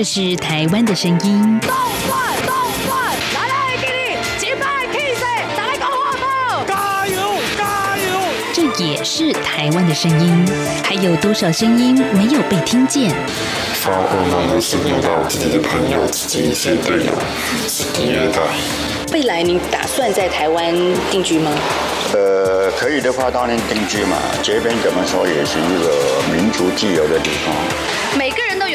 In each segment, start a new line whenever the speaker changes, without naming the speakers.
这是台湾的声音。
动转动转，来来给你，击败气势，来个话炮，
加油加油！
这也是台湾的声音。还有多少声音没有被听见？
发噩梦的是遇到自己的朋友、自己一些队友，是第二代。
未来您打算在台湾定居吗？
呃，可以的话当然定居嘛。这边怎么说也是一个民族自由的地方。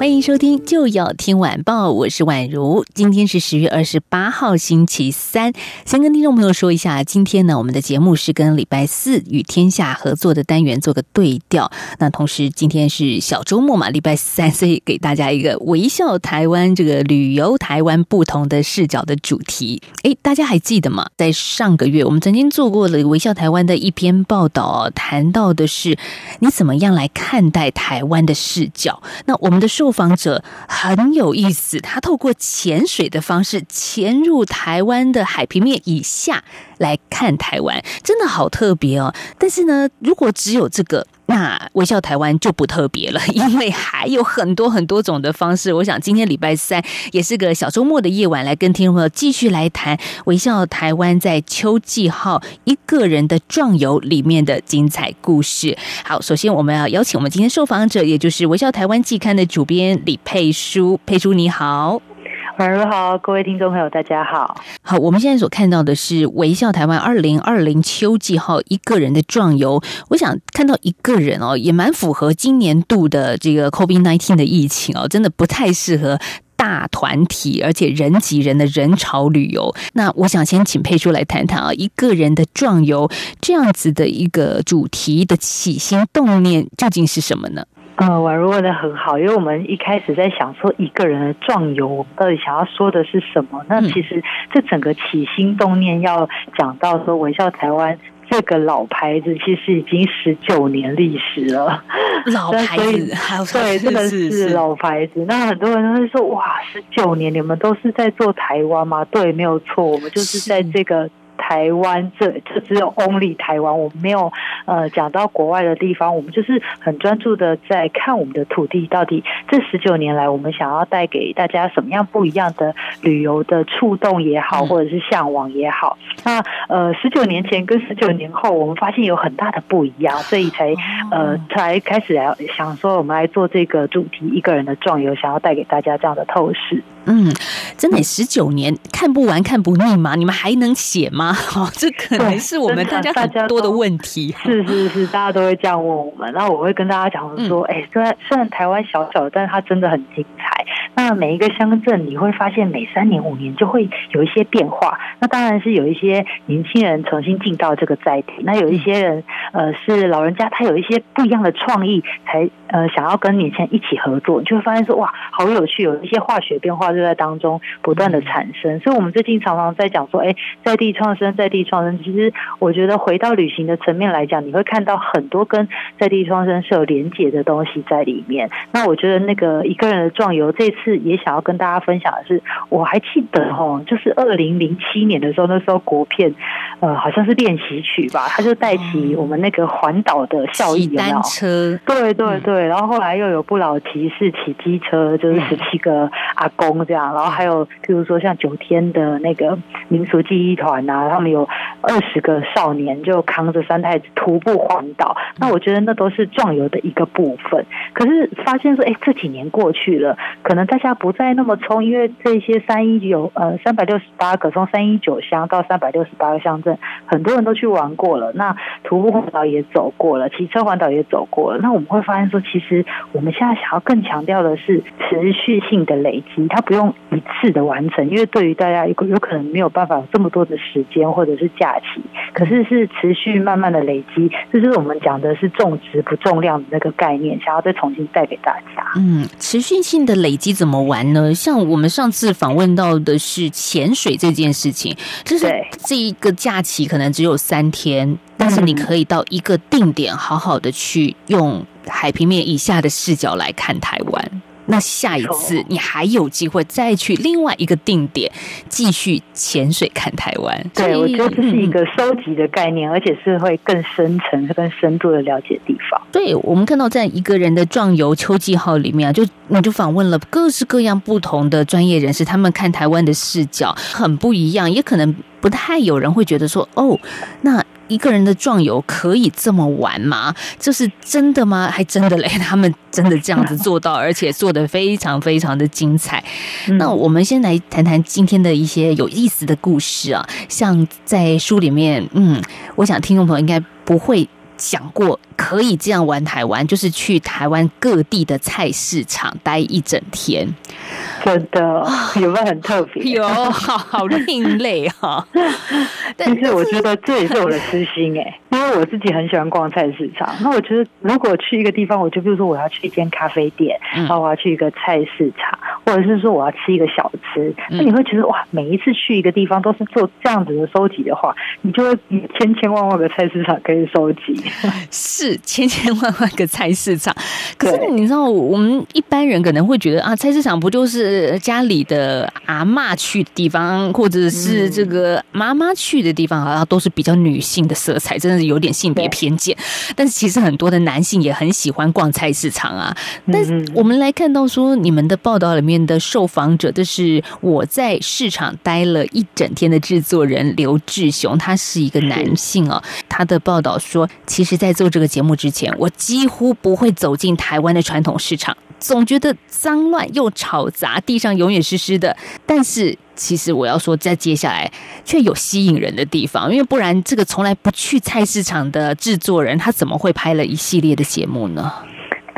欢迎收听就要听晚报，我是宛如。今天是十月二十八号，星期三。先跟听众朋友说一下，今天呢，我们的节目是跟礼拜四与天下合作的单元做个对调。那同时，今天是小周末嘛，礼拜三，所以给大家一个微笑台湾这个旅游台湾不同的视角的主题。哎，大家还记得吗？在上个月，我们曾经做过了微笑台湾的一篇报道，谈到的是你怎么样来看待台湾的视角。那我们的受受访者很有意思，他透过潜水的方式潜入台湾的海平面以下来看台湾，真的好特别哦。但是呢，如果只有这个。那微笑台湾就不特别了，因为还有很多很多种的方式。我想今天礼拜三也是个小周末的夜晚，来跟听众朋友继续来谈微笑台湾在秋季号一个人的壮游里面的精彩故事。好，首先我们要邀请我们今天受访者，也就是微笑台湾季刊的主编李佩书。佩书你好。
晚上好，各位听众朋友，大家好。
好，我们现在所看到的是微笑台湾二零二零秋季号一个人的壮游。我想看到一个人哦，也蛮符合今年度的这个 COVID nineteen 的疫情哦，真的不太适合大团体而且人挤人的人潮旅游。那我想先请佩叔来谈谈啊，一个人的壮游这样子的一个主题的起心动念究竟是什么呢？
呃，宛如问的很好，因为我们一开始在想说一个人的壮游，我们到底想要说的是什么？那其实这整个起心动念要讲到说微笑台湾这个老牌子，其实已经十九年历史了。
老 牌子，
对，这个是老牌子。那很多人都会说，哇，十九年你们都是在做台湾吗？对，没有错，我们就是在这个。台湾这这只有 only 台湾，我们没有呃讲到国外的地方，我们就是很专注的在看我们的土地到底这十九年来，我们想要带给大家什么样不一样的旅游的触动也好，或者是向往也好。那呃十九年前跟十九年后，我们发现有很大的不一样，所以才呃才开始来想说，我们来做这个主题，一个人的壮游，想要带给大家这样的透视。
嗯，真的十九年看不完看不腻吗？你们还能写吗？哦，这可能是我们大家很多的问题。
是是是，大家都会这样问我们。然后我会跟大家讲说，哎，虽然虽然台湾小小的，但是它真的很精彩。那每一个乡镇，你会发现每三年五年就会有一些变化。那当然是有一些年轻人重新进到这个载体，那有一些人呃是老人家，他有一些不一样的创意，才呃想要跟年轻人一起合作，你就会发现说哇，好有趣，有一些化学变化就在当中不断的产生。所以，我们最近常常在讲说，哎，在地创生，在地创生。其实，我觉得回到旅行的层面来讲，你会看到很多跟在地创生是有连结的东西在里面。那我觉得那个一个人的壮游，这次也想要跟大家分享的是，我还记得哦，就是二零零七年的时候，那时候国片呃好像是练习曲吧，他就带起我们那个环岛的效益，有没有？
车，
对对对。然后后来又有不老骑士骑机车，就是十七个阿公这样。然后还有譬如说像九天的那个民俗记忆团啊，他们有二十个少年就扛着三太子徒步环岛。那我觉得那都是壮游的一个部分。可是发现说，哎，这几年过去了，可能大家不再那么冲，因为这些三一九呃三百六十八个从三一九乡到三百六十八个乡镇，很多人都去玩过了。那徒步环岛也走过了，骑车环岛也走过了。那我们会发现说，其实我们现在想要更强调的是持续性的累积，它不用一次的完成，因为对于大家有有可能没有办法有这么多的时间或者是假期，可是是持续慢慢的累积，这就是我们讲的是重质不重量的那个概念，想要再重新带给大家。
嗯，持续性的累积怎么玩呢？像我们上次访问到的是潜水这件事情，就是这一个假期可能只有三天。但是你可以到一个定点，好好的去用海平面以下的视角来看台湾。那下一次你还有机会再去另外一个定点继续潜水看台湾。
对，我觉得这是一
嗯
个收集的概念，而且是会更深层、更深度的了解地方。
对，我们看到在一个人的壮游秋季号里面啊，就你就访问了各式各样不同的专业人士，他们看台湾的视角很不一样，也可能不太有人会觉得说，哦，那。一个人的壮游可以这么玩吗？这是真的吗？还真的嘞，他们真的这样子做到，而且做的非常非常的精彩。那我们先来谈谈今天的一些有意思的故事啊，像在书里面，嗯，我想听众朋友应该不会想过可以这样玩台湾，就是去台湾各地的菜市场待一整天，
真的有没有很特别？
有好好另类 哈、但
其实我觉得这也是我的私心哎、因为我自己很喜欢逛菜市场。那我觉得如果去一个地方，我就比如说我要去一间咖啡店，
嗯
然后我要去一个菜市场，或者是说我要吃一个小吃，
嗯
那你会觉得哇，每一次去一个地方都是做这样子的收集的话，你就会有千千万万个菜市场可以收集。
是千千万万个菜市场，可是你知道，我们一般人可能会觉得啊，菜市场不就是家里的阿嬷去的地方，或者是这个妈妈去的地方，好像都是比较女性的色彩，真的是有点性别偏见。但是其实很多的男性也很喜欢逛菜市场啊。但是我们来看到说，你们的报道里面的受访者，这是我在市场待了一整天的制作人刘志雄，他是一个男性哦。他的报道说，其实，在做这个节节目之前，我几乎不会走进台湾的传统市场，总觉得脏乱又吵杂，地上永远湿湿的。但是，其实我要说，在接下来却有吸引人的地方，因为不然，这个从来不去菜市场的制作人，他怎么会拍了一系列的节目呢？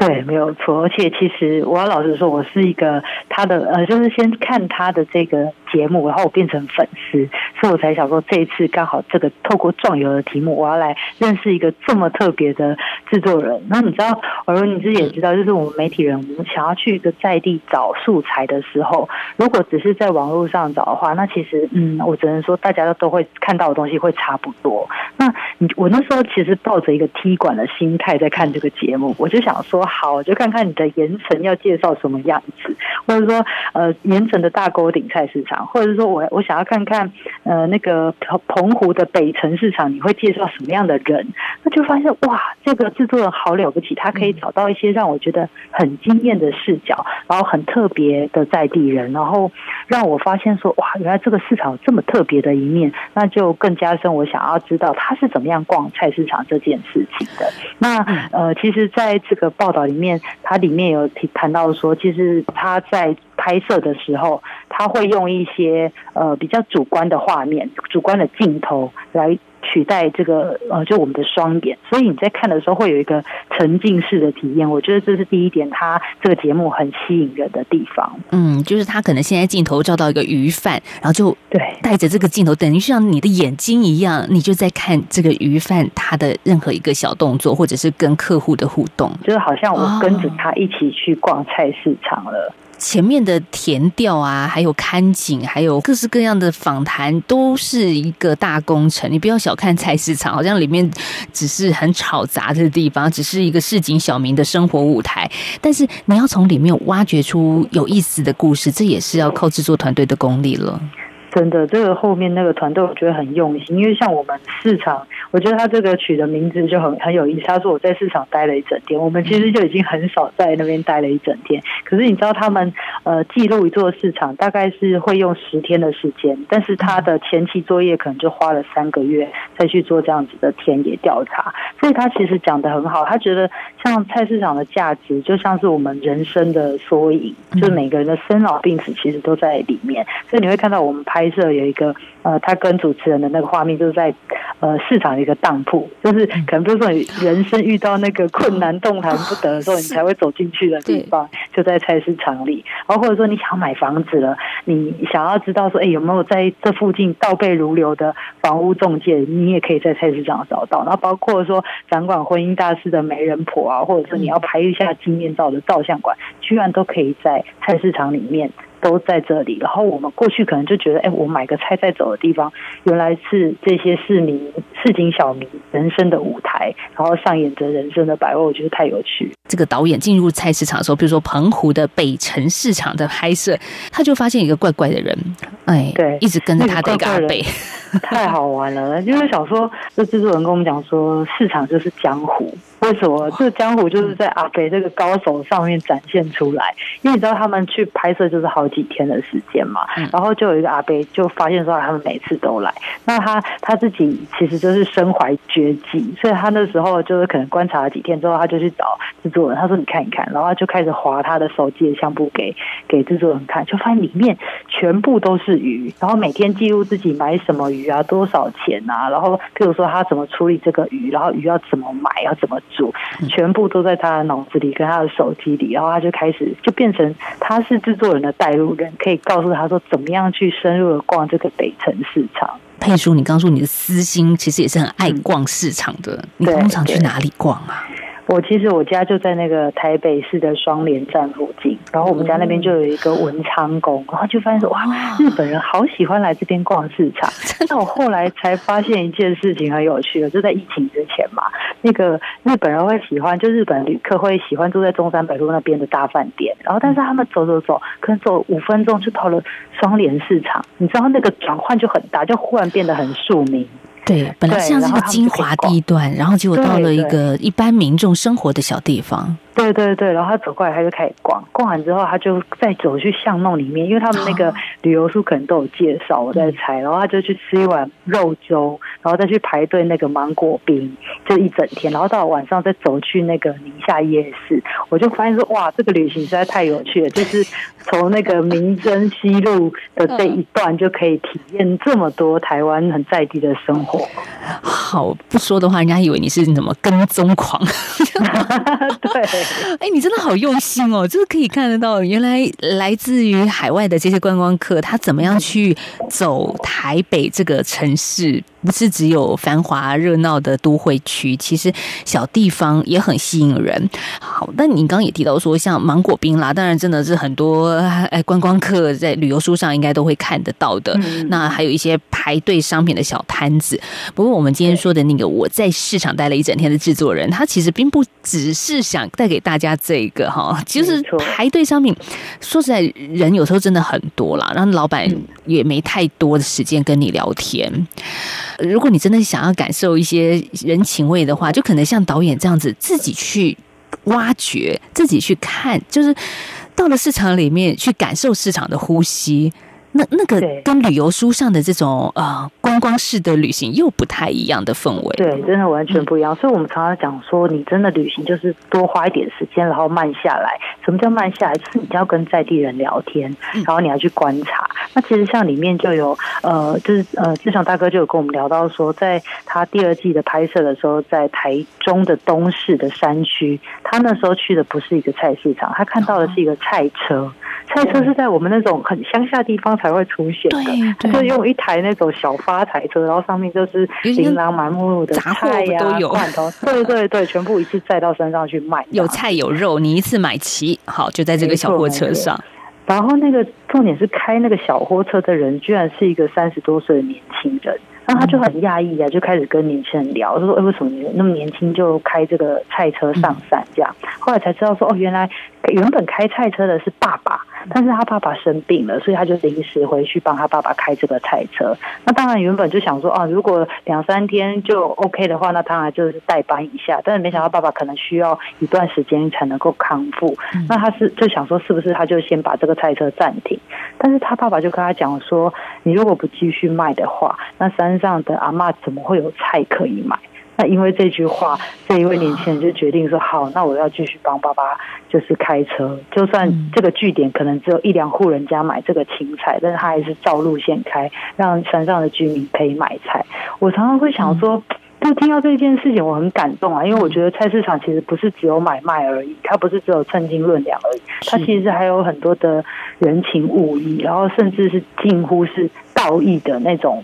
对，没有错。而且其实我要老实说，我是一个他的呃，就是先看他的这个节目，然后我变成粉丝，所以我才想说这一次刚好这个透过壮游的题目，我要来认识一个这么特别的制作人。那你知道，尔文你自己也知道，就是我们媒体人，我们想要去一个在地找素材的时候，如果只是在网络上找的话，那其实嗯，我只能说大家都会看到的东西会差不多。那你我那时候其实抱着一个踢馆的心态在看这个节目，我就想说，好，我就看看你的盐城要介绍什么样子，或者说呃盐城的大沟顶菜市场，或者是说我我想要看看呃那个澎澎湖的北城市场，你会介绍什么样的人？那就发现哇，这个制作人好了不起，他可以找到一些让我觉得很惊艳的视角，然后很特别的在地人，然后让我发现说哇，原来这个市场有这么特别的一面，那就更加深我想要知道他是怎么样逛菜市场这件事情的。那呃，其实在这个报道里面，它里面有提谈到说，其实他在拍摄的时候，他会用一些呃比较主观的画面、主观的镜头来。取代这个呃，就我们的双眼，所以你在看的时候会有一个沉浸式的体验。我觉得这是第一点，它这个节目很吸引人的地方。
嗯，就是他可能现在镜头照到一个鱼贩，然后就
对
带着这个镜头，等于像你的眼睛一样，你就在看这个鱼贩他的任何一个小动作，或者是跟客户的互动。
就是好像我跟着他一起去逛菜市场了。
前面的填调啊，还有看景，还有各式各样的访谈，都是一个大工程。你不要小看菜市场，好像里面只是很吵杂的地方，只是一个市井小民的生活舞台。但是你要从里面挖掘出有意思的故事，这也是要靠制作团队的功力了。
真的，这个后面那个团队我觉得很用心，因为像我们市场，我觉得他这个取的名字就很很有意思。他说我在市场待了一整天，我们其实就已经很少在那边待了一整天。可是你知道他们呃记录一座市场大概是会用十天的时间，但是他的前期作业可能就花了三个月再去做这样子的田野调查，所以他其实讲的很好。他觉得像菜市场的价值就像是我们人生的缩影，就是每个人的生老病死其实都在里面。所以你会看到我们拍摄有一个呃，他跟主持人的那个画面就是在呃市场的一个当铺，就是可能比如说你人生遇到那个困难动弹不得的时候，你才会走进去的地方，就在菜市场里。然后或者说你想要买房子了，你想要知道说，哎，有没有在这附近倒背如流的房屋中介，你也可以在菜市场找到。然后包括说掌管婚姻大事的媒人婆啊，或者说你要拍一下纪念照的照相馆，居然都可以在菜市场里面。都在这里。然后我们过去可能就觉得，哎，我买个菜再走的地方，原来是这些市民、市井小民人生的舞台，然后上演着人生的百味，我觉得太有趣。
这个导演进入菜市场的时候，比如说澎湖的北城市场的拍摄，他就发现一个怪怪的人，哎，
对
一直跟着他的一个阿
那个怪怪，太好玩了，因 为小说，这制作人跟我们讲说，市场就是江湖。为什么这个江湖就是在阿北这个高手上面展现出来？因为你知道他们去拍摄就是好几天的时间嘛，然后就有一个阿贝就发现说他们每次都来，那他他自己其实就是身怀绝技，所以他那时候就是可能观察了几天之后，他就去找制作人，他说你看一看，然后他就开始划他的手机的相簿给给制作人看，就发现里面全部都是鱼，然后每天记录自己买什么鱼啊，多少钱啊，然后譬如说他怎么处理这个鱼，然后鱼要怎么买，要怎么煮，全部都在他的脑子里跟他的手机里，然后他就开始就变成他是制作人的带路人，可以告诉他说怎么样去深入的逛这个北城市场。
佩叔，你刚说你的私心其实也是很爱逛市场的，你通常去哪里逛啊？
我其实我家就在那个台北市的双连站附近，然后我们家那边就有一个文昌宫，然后就发现说哇，日本人好喜欢来这边逛市场。那我后来才发现一件事情很有趣的，就在疫情之前嘛，那个日本人会喜欢，就日本旅客会喜欢住在中山北路那边的大饭店，然后但是他们走走走，可能走五分钟就到了双连市场，你知道那个转换就很大，就忽然变得很庶民。
对，本来像是个
然后他们
精华地段，然后结果到了一个一般民众生活的小地方。
对对对，然后他走过来，他就开始逛，逛完之后，他就再走去巷弄里面，因为他们那个旅游书可能都有介绍，我在猜，然后他就去吃一碗肉粥，然后再去排队那个芒果冰，就一整天，然后到了晚上再走去那个宁夏夜市，我就发现说，哇，这个旅行实在太有趣了，就是从那个民生西路的这一段就可以体验这么多台湾很在地的生活。
好不说的话，人家以为你是什么跟踪狂。
对，
哎，你真的好用心哦！就是可以看得到，原来来自于海外的这些观光客，他怎么样去走台北这个城市，不是只有繁华热闹的都会区，其实小地方也很吸引人。好，那你刚刚也提到说，像芒果冰啦，当然真的是很多哎观光客在旅游书上应该都会看得到的。那还有一些排队商品的小摊子。不过我们今天说的那个我在市场待了一整天的制作人，他其实并不只是想带给大家这个哈，
其实
排队商品。说实在，人有时候真的很多啦，然后老板也没太多的时间跟你聊天。如果你真的想要感受一些人情味的话，就可能像导演这样子，自己去挖掘，自己去看，就是到了市场里面去感受市场的呼吸。那那个跟旅游书上的这种呃观光式的旅行又不太一样的氛围。
对，真的完全不一样。所以我们常常讲说，你真的旅行就是多花一点时间，然后慢下来。什么叫慢下来？就是你要跟在地人聊天，然后你要去观察。那其实像里面就有呃，就是呃，志强大哥就有跟我们聊到说，在他第二季的拍摄的时候，在台中的东市的山区，他那时候去的不是一个菜市场，他看到的是一个菜车。菜车是在我们那种很乡下地方才会出现的，就用一台那种小发财车，然后上面就是琳琅满目的
杂货
菜呀、
都有
罐头，对对对，全部一次载到山上去卖，
有菜有肉，你一次买齐，好就在这个小货车上。
然后那个重点是开那个小货车的人，居然是一个三十多岁的年轻人。然后他就很讶异啊，就开始跟年轻人聊，就说：“哎，为什么你那么年轻就开这个菜车上山？”这样，后来才知道说：“哦，原来原本开菜车的是爸爸，但是他爸爸生病了，所以他就临时回去帮他爸爸开这个菜车。那当然原本就想说，啊，如果两三天就 OK 的话，那当然就是代班一下。但是没想到爸爸可能需要一段时间才能够康复，那他是就想说，是不是他就先把这个菜车暂停？但是他爸爸就跟他讲说，你如果不继续卖的话，那山上的阿嬷怎么会有菜可以买？那因为这句话，这一位年轻人就决定说：“好，那我要继续帮爸爸，就是开车。就算这个据点可能只有一两户人家买这个青菜，但是他还是照路线开，让山上的居民可以买菜。”我常常会想说。就听到这件事情，我很感动啊，因为我觉得菜市场其实不是只有买卖而已，它不是只有称斤论两而已，它其实还有很多的人情物意，然后甚至是近乎是道义的那种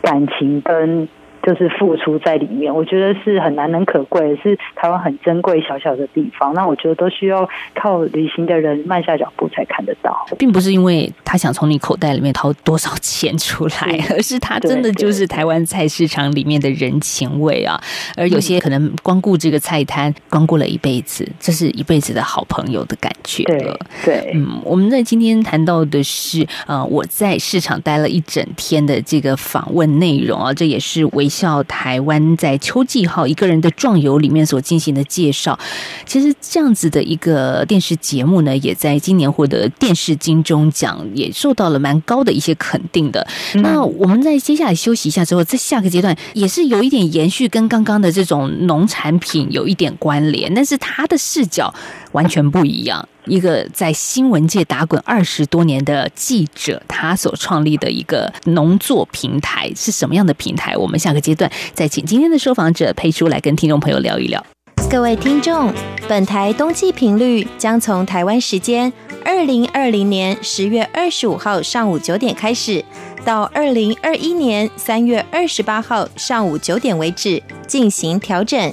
感情跟就是付出在里面，我觉得是很难能可贵，是台湾很珍贵小小的地方。那我觉得都需要靠旅行的人慢下脚步才看得到，
并不是因为他想从你口袋里面掏多少钱出来，而是他真的就是台湾菜市场里面的人情味啊。而有些可能光顾这个菜摊，光顾了一辈子，这是一辈子的好朋友的感觉
了。对，
嗯，我们在今天谈到的是，呃，我在市场待了一整天的这个访问内容啊，这也是微笑台湾在秋季号一个人的壮游里面所进行的介绍。其实这样子的一个电视节目呢，也在今年获得电视金钟奖，也受到了蛮高的一些肯定的。那我们在接下来休息一下之后，在下个阶段也是有一点延续，跟刚刚的这种农产品有一点关联，但是他的视角完全不一样。一个在新闻界打滚二十多年的记者，他所创立的一个农作平台是什么样的平台？我们下个阶段再请今天的受访者佩叔来跟听众朋友聊一聊。
各位听众，本台冬季频率将从台湾时间二零二零年十月二十五号上午九点开始，到二零二一年三月二十八号上午九点为止进行调整。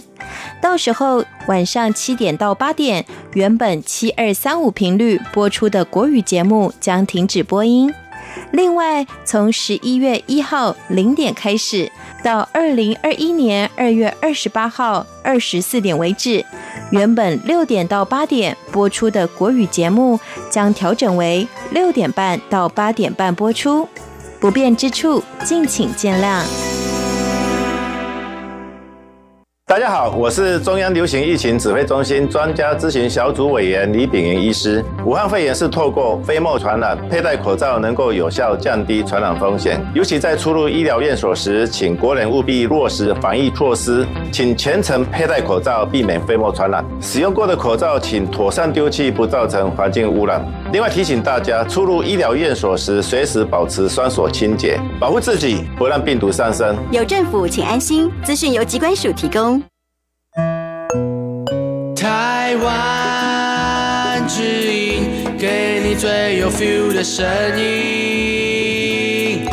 到时候晚上七点到八点，原本七二三五频率播出的国语节目将停止播音。另外，从十一月一号零点开始，到二零二一年二月二十八号二十四点为止，原本六点到八点播出的国语节目将调整为六点半到八点半播出。不便之处，敬请见谅。
大家好，我是中央流行疫情指挥中心专家咨询小组委员李炳云医师。武汉肺炎是透过飞沫传染，佩戴口罩能够有效降低传染风险。尤其在出入医疗院所时，请国人务必落实防疫措施，请全程佩戴口罩，避免飞沫传染。使用过的口罩请妥善丢弃，不造成环境污染。另外提醒大家，出入医疗院所时，随时保持双手清洁，保护自己，不让病毒上身。
有政府，请安心。资讯由机关署提供。
台湾之音，给你最有 feel 的声音。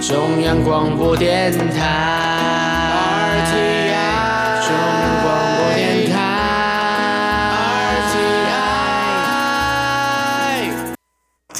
中央广播电台。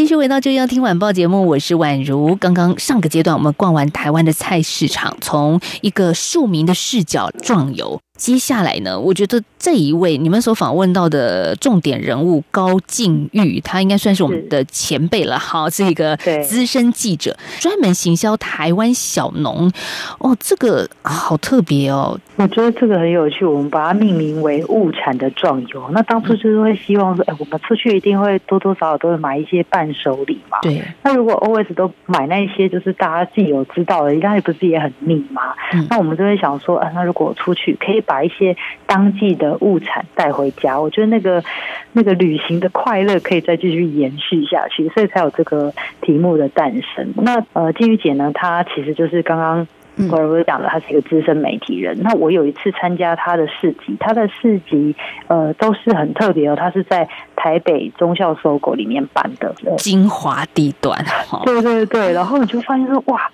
续回到就要听晚报节目，我是宛如。刚刚上个阶段，我们逛完台湾的菜市场，从一个庶民的视角壮游。接下来呢，我觉得这一位你们所访问到的重点人物高静玉，他应该算是我们的前辈了。好，是一个资深记者，专门行销台湾小农。哦，这个好特别哦。
我觉得这个很有趣，我们把它命名为物产的壮游。那当初就是会希望说，哎，我们出去一定会多多少少都会买一些伴手礼嘛。
对。
那如果 always 都买那些就是大家自己有知道的，应该不是也很腻吗？那我们就会想说，啊，那如果出去可以。把一些当季的物产带回家，我觉得那个那个旅行的快乐可以再继续延续下去，所以才有这个题目的诞生。那呃，金玉姐呢，她其实就是刚刚我不是讲了，她是一个资深媒体人。那我有一次参加她的市集，她的市集呃都是很特别哦，她是在台北中校搜狗里面办的
精华地段。
对对对，然后你就发现说哇。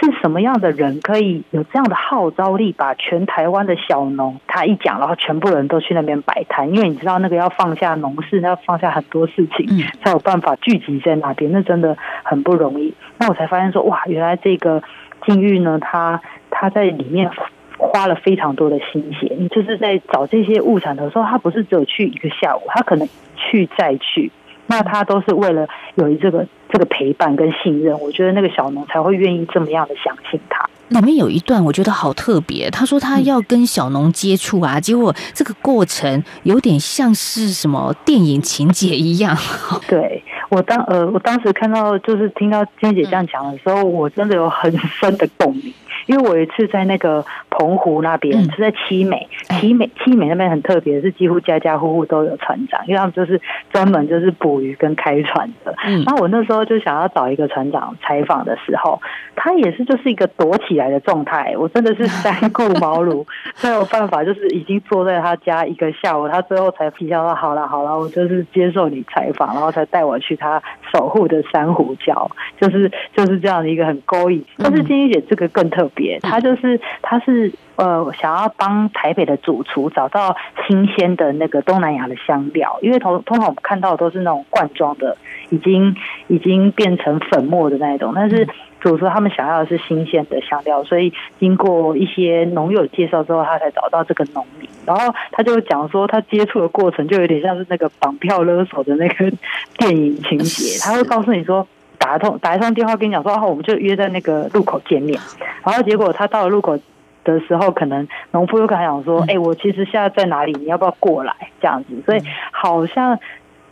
是什么样的人可以有这样的号召力，把全台湾的小农他一讲，然后全部人都去那边摆摊？因为你知道那个要放下农事，要放下很多事情，才有办法聚集在那边，那真的很不容易。那我才发现说，哇，原来这个境遇呢，他他在里面花了非常多的心血。你就是在找这些物产的时候，他不是只有去一个下午，他可能去再去。那他都是为了有这个这个陪伴跟信任，我觉得那个小农才会愿意这么样的相信他。
里面有一段我觉得好特别，他说他要跟小农接触啊，结果这个过程有点像是什么电影情节一样。
对我当呃我当时看到就是听到娟姐这样讲的时候，我真的有很深的共鸣。因为我有一次在那个澎湖那边，是在七美，七美七美那边很特别，是几乎家家户户都有船长，因为他们就是专门就是捕鱼跟开船的。然后我那时候就想要找一个船长采访的时候，他也是就是一个躲起来的状态，我真的是三顾茅庐，没有办法，就是已经坐在他家一个下午，他最后才批下说好了好了，我就是接受你采访，然后才带我去他守护的珊瑚礁，就是就是这样的一个很勾引。但是金玉姐这个更特。别，他就是他是呃想要帮台北的主厨找到新鲜的那个东南亚的香料，因为通通常我们看到的都是那种罐装的，已经已经变成粉末的那一种，但是主厨他们想要的是新鲜的香料，所以经过一些农友介绍之后，他才找到这个农民，然后他就讲说他接触的过程就有点像是那个绑票勒索的那个电影情节，他会告诉你说。打一通打一通电话跟你讲说，哦，我们就约在那个路口见面。然后结果他到了路口的时候，可能农夫又跟他讲说，哎，我其实现在在哪里？你要不要过来？这样子，所以好像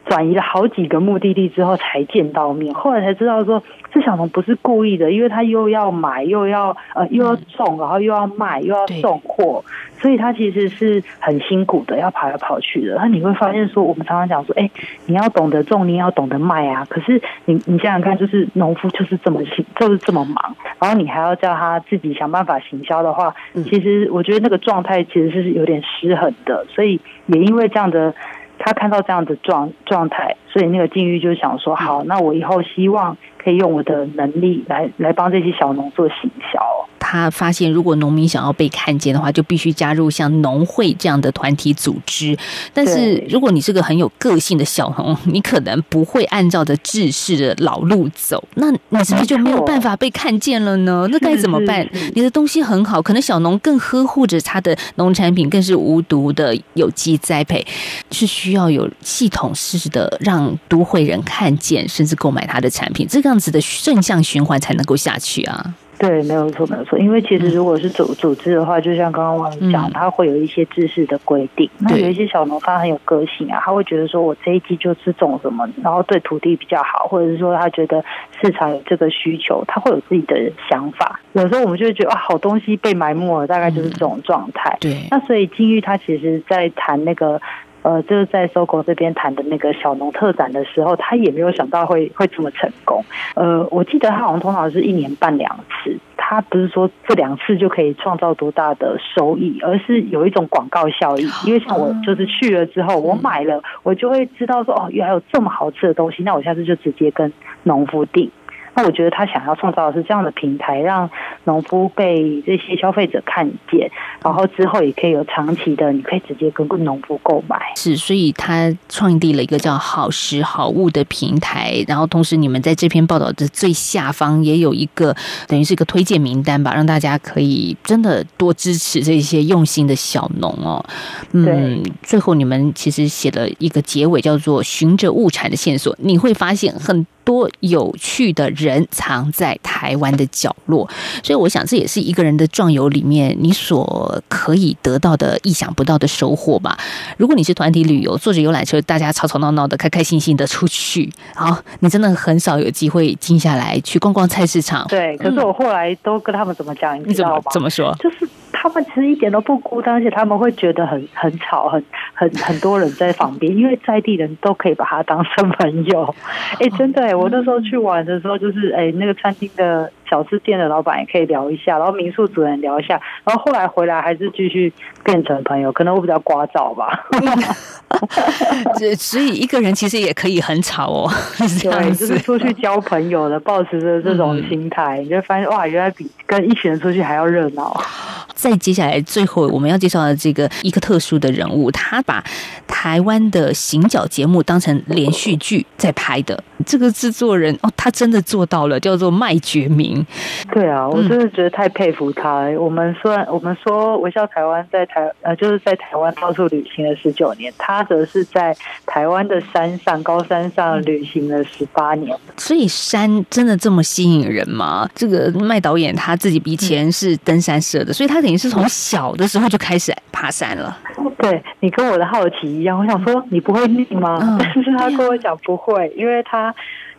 转移了好几个目的地之后才见到面。后来才知道说，这小童不是故意的，因为他又要买，又要呃又要种，然后又要卖，又要送货。所以他其实是很辛苦的，要跑来跑去的。那你会发现说，我们常常讲说，哎，你要懂得种，你要懂得卖啊。可是你你想想看，就是农夫就是这么辛，就是这么忙，然后你还要叫他自己想办法行销的话，其实我觉得那个状态其实是有点失衡的。所以也因为这样的，他看到这样的状状态，所以那个境遇就想说，好，那我以后希望可以用我的能力来来帮这些小农做行销。
他发现，如果农民想要被看见的话，就必须加入像农会这样的团体组织。但是，如果你是个很有个性的小农，你可能不会按照着制式的老路走，那你是不是就没有办法被看见了呢？那该怎么办？你的东西很好，可能小农更呵护着他的农产品，更是无毒的有机栽培，是需要有系统式的让都会人看见，甚至购买他的产品，这个样子的正向循环才能够下去啊。
对，没有错，没有错。因为其实如果是组组织的话，就像刚刚王总讲，他会有一些知识的规定。那有一些小农他很有个性啊，他会觉得说我这一季就是种什么，然后对土地比较好，或者是说他觉得市场有这个需求，他会有自己的想法。有时候我们就会觉得啊，好东西被埋没了，大概就是这种状态。
对。
那所以金玉他其实在谈那个。呃，就是在搜狗这边谈的那个小农特展的时候，他也没有想到会会这么成功。呃，我记得他好像通常是一年办两次，他不是说这两次就可以创造多大的收益，而是有一种广告效益。因为像我就是去了之后，我买了，我就会知道说哦，原来有这么好吃的东西，那我下次就直接跟农夫订。那我觉得他想要创造的是这样的平台，让农夫被这些消费者看见，然后之后也可以有长期的，你可以直接跟农夫购买。
是，所以他创立了一个叫“好食好物”的平台，然后同时你们在这篇报道的最下方也有一个等于是一个推荐名单吧，让大家可以真的多支持这些用心的小农哦。嗯，最后你们其实写了一个结尾，叫做“循着物产的线索”，你会发现很。多有趣的人藏在台湾的角落，所以我想这也是一个人的壮游里面你所可以得到的意想不到的收获吧。如果你是团体旅游，坐着游览车，大家吵吵闹闹的，开开心心的出去，好，你真的很少有机会静下来去逛逛菜市场。
对，可是我后来都跟他们怎么讲，你知道吗？
怎么说？
就是。他们其实一点都不孤单，而且他们会觉得很很吵，很很很多人在旁边，因为在地人都可以把他当成朋友。哎，真的，我那时候去玩的时候，就是哎，那个餐厅的小吃店的老板也可以聊一下，然后民宿主人聊一下，然后后来回来还是继续变成朋友。可能我比较聒噪吧。
这所以一个人其实也可以很吵哦。
对，就是出去交朋友的，保持着这种心态，你就发现哇，原来比跟一群人出去还要热闹。
再接下来，最后我们要介绍的这个一个特殊的人物，他把台湾的行脚节目当成连续剧在拍的。这个制作人哦，他真的做到了，叫做麦觉明。
对啊，我真的觉得太佩服他。我们虽然我们说微笑台湾在台呃，就是在台湾到处旅行了十九年，他则是在台湾的山上高山上旅行了十八年。
所以山真的这么吸引人吗？这个麦导演他自己以前是登山社的，所以他等于是从小的时候就开始爬山了。
对你跟我的好奇一样，我想说你不会腻吗？但是他跟我讲不会，因为他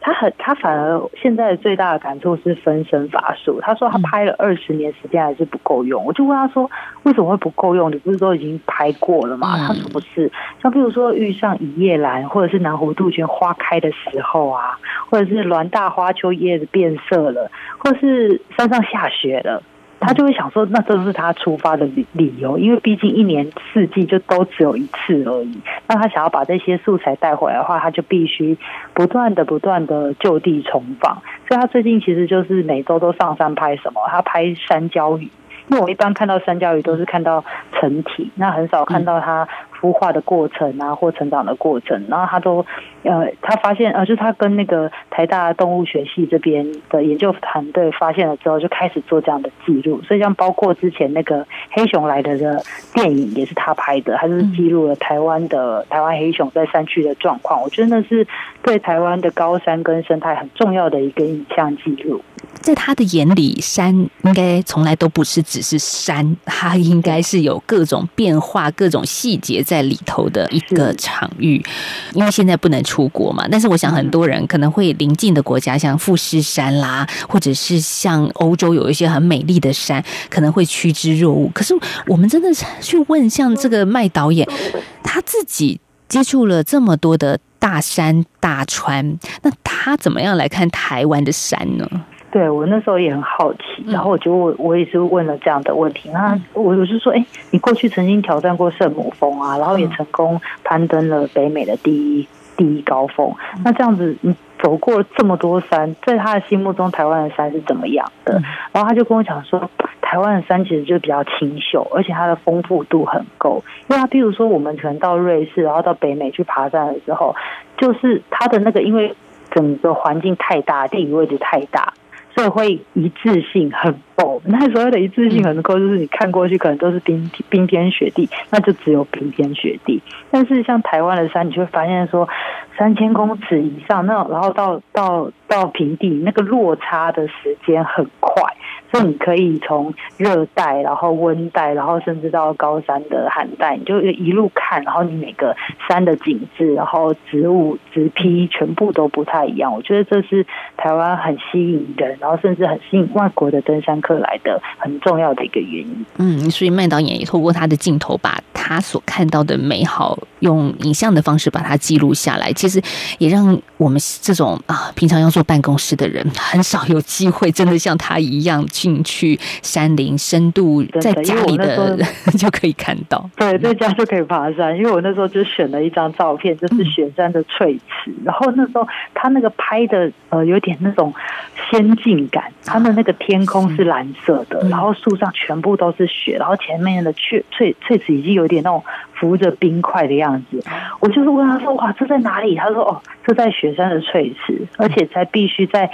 他很他反而现在的最大的感触是分身乏术。他说他拍了二十年时间还是不够用。我就问他说为什么会不够用？你不是都已经拍过了吗？他说不是，像比如说遇上一叶兰或者是南湖杜鹃花开的时候啊，或者是栾大花秋叶子变色了，或者是山上下雪了。他就会想说，那这是他出发的理理由，因为毕竟一年四季就都只有一次而已。那他想要把这些素材带回来的话，他就必须不断的、不断的就地重访。所以他最近其实就是每周都上山拍什么，他拍山椒鱼。因为我一般看到山椒鱼都是看到成体，那很少看到它孵化的过程啊，或成长的过程。然后他都，呃，他发现，呃，就是他跟那个台大动物学系这边的研究团队发现了之后，就开始做这样的记录。所以像包括之前那个黑熊来的的电影也是他拍的，他就是记录了台湾的台湾黑熊在山区的状况。我觉得那是对台湾的高山跟生态很重要的一个影像记录。
在他的眼里，山应该从来都不是只是山，它应该是有各种变化、各种细节在里头的一个场域。因为现在不能出国嘛，但是我想很多人可能会临近的国家，像富士山啦，或者是像欧洲有一些很美丽的山，可能会趋之若鹜。可是我们真的去问，像这个麦导演，他自己接触了这么多的大山大川，那他怎么样来看台湾的山呢？
对我那时候也很好奇，然后我就我我也是问了这样的问题。那我我是说，哎，你过去曾经挑战过圣母峰啊，然后也成功攀登了北美的第一第一高峰。那这样子，你走过这么多山，在他的心目中，台湾的山是怎么样的？然后他就跟我讲说，台湾的山其实就比较清秀，而且它的丰富度很够。因为他譬如说，我们可能到瑞士，然后到北美去爬山的时候，就是它的那个，因为整个环境太大，地理位置太大。会会一致性很够，那所谓的一致性很够，就是你看过去可能都是冰冰天雪地，那就只有冰天雪地。但是像台湾的山，你就会发现说，三千公尺以上，那然后到到到平地，那个落差的时间很快。所以你可以从热带，然后温带，然后甚至到高山的寒带，你就一路看，然后你每个山的景致，然后植物植批全部都不太一样。我觉得这是台湾很吸引人，然后甚至很吸引外国的登山客来的很重要的一个原因。
嗯，所以麦导演也透过他的镜头，把他所看到的美好用影像的方式把它记录下来。其实也让我们这种啊平常要坐办公室的人，很少有机会真的像他一样。进去山林深度，在家里的 就可以看到。
对，在家就可以爬山。因为我那时候就选了一张照片，就是雪山的翠池。然后那时候他那个拍的呃，有点那种仙境感。他的那个天空是蓝色的，然后树上全部都是雪，然后前面的翠翠翠池已经有点那种浮着冰块的样子。我就是问他说：“哇，这在哪里？”他说：“哦，这在雪山的翠池，而且才必须在。”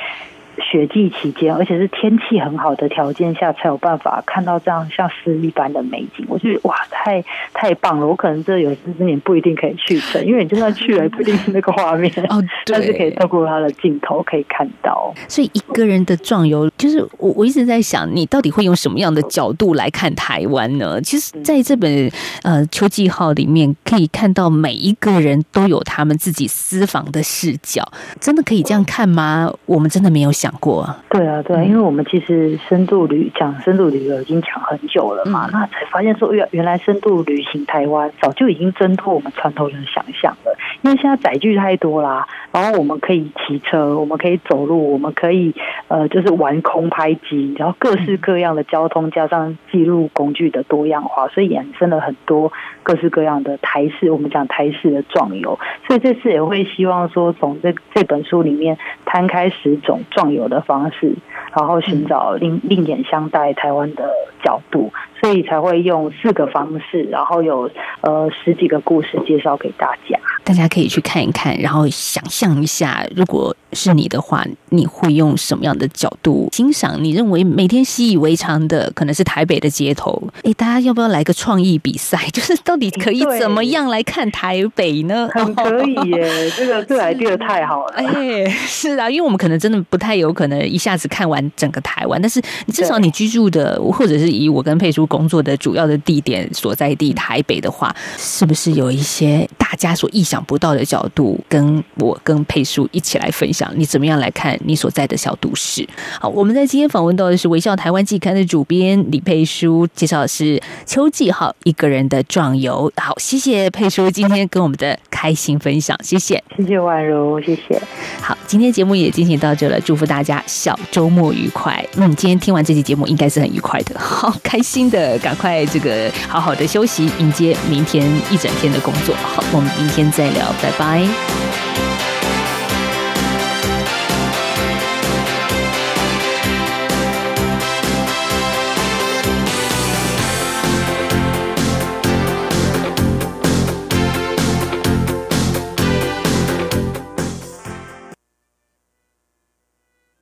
雪季期间，而且是天气很好的条件下，才有办法看到这样像诗一般的美景。我觉得哇，太太棒了！我可能这有生之年不一定可以去成，因为你就算去了，不一定是那个画面
哦。
但是可以透过他的镜头可以看到。
所以一个人的壮游，就是我我一直在想，你到底会用什么样的角度来看台湾呢？其实在这本呃秋季号里面，可以看到每一个人都有他们自己私房的视角。真的可以这样看吗？我们真的没有想。讲过。
啊，对啊，对啊，因为我们其实深度旅讲深度旅游已经讲很久了嘛，那才发现说，原原来深度旅行台湾早就已经挣脱我们传统人的想象了，因为现在载具太多啦，然后我们可以骑车，我们可以走路，我们可以呃，就是玩空拍机，然后各式各样的交通加上记录工具的多样化，所以衍生了很多各式各样的台式，我们讲台式的壮游，所以这次也会希望说，从这这本书里面摊开十种壮。游的方式，然后寻找另另眼相待台湾的角度，所以才会用四个方式，然后有呃十几个故事介绍给大家。
大家可以去看一看，然后想象一下，如果是你的话，你会用什么样的角度欣赏？你认为每天习以为常的，可能是台北的街头。哎，大家要不要来个创意比赛？就是到底可以怎么样来看台北呢？
很可以耶，这个这 idea 太好了。
哎，是啊，因为我们可能真的不太有可能一下子看完整个台湾，但是至少你居住的，或者是以我跟佩叔工作的主要的地点所在地台北的话，是不是有一些大家所意想？想不到的角度，跟我跟佩叔一起来分享想，你怎么样来看你所在的小都市？好，我们在今天访问到的是《微笑台湾季刊》的主编李佩书，介绍的是秋季号一个人的壮游。好，谢谢佩书今天跟我们的开心分享，谢谢，
谢谢宛如，谢谢。
好，今天节目也进行到这了，祝福大家小周末愉快。嗯，今天听完这期节目应该是很愉快的，好开心的，赶快这个好好的休息，迎接明天一整天的工作。好，我们明天再聊，拜拜。